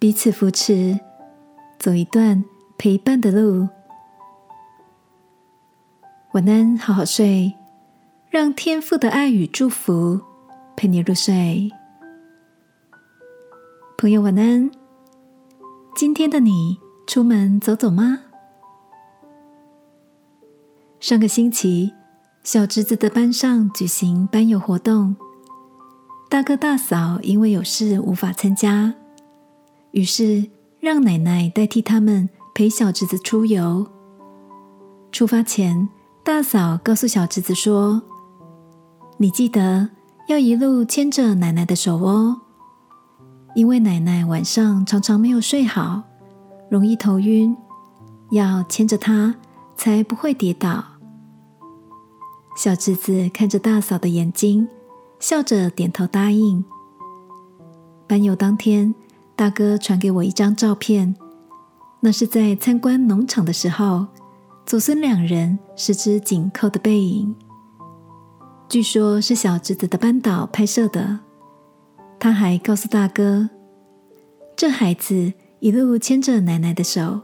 彼此扶持，走一段陪伴的路。晚安，好好睡，让天父的爱与祝福陪你入睡。朋友，晚安。今天的你出门走走吗？上个星期，小侄子的班上举行班友活动，大哥大嫂因为有事无法参加，于是让奶奶代替他们陪小侄子出游。出发前。大嫂告诉小侄子说：“你记得要一路牵着奶奶的手哦，因为奶奶晚上常常没有睡好，容易头晕，要牵着她才不会跌倒。”小侄子看着大嫂的眼睛，笑着点头答应。班友当天，大哥传给我一张照片，那是在参观农场的时候。祖孙两人十指紧扣的背影，据说是小侄子的班导拍摄的。他还告诉大哥：“这孩子一路牵着奶奶的手，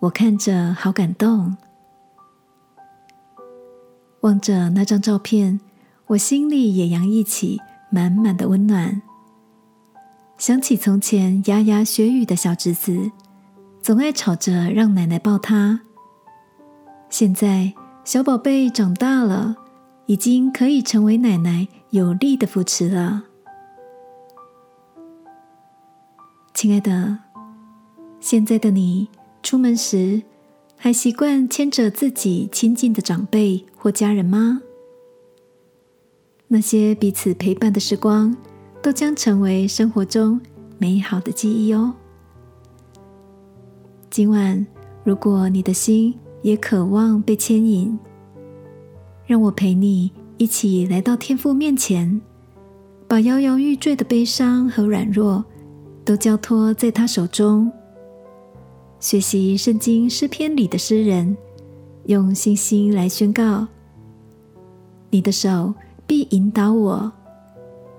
我看着好感动。”望着那张照片，我心里也洋溢起满满的温暖。想起从前牙牙学语的小侄子，总爱吵着让奶奶抱他。现在小宝贝长大了，已经可以成为奶奶有力的扶持了。亲爱的，现在的你出门时还习惯牵着自己亲近的长辈或家人吗？那些彼此陪伴的时光，都将成为生活中美好的记忆哦。今晚，如果你的心，也渴望被牵引，让我陪你一起来到天父面前，把摇摇欲坠的悲伤和软弱都交托在他手中。学习圣经诗篇里的诗人，用信心来宣告：你的手必引导我，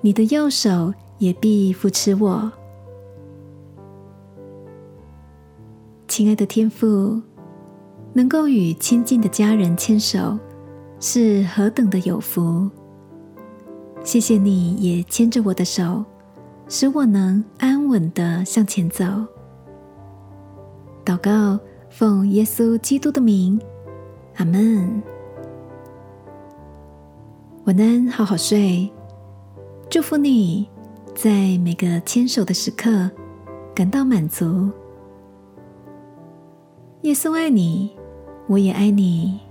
你的右手也必扶持我。亲爱的天父。能够与亲近的家人牵手，是何等的有福！谢谢你也牵着我的手，使我能安稳的向前走。祷告，奉耶稣基督的名，阿门。晚安，好好睡。祝福你在每个牵手的时刻感到满足。耶稣爱你。我也爱你。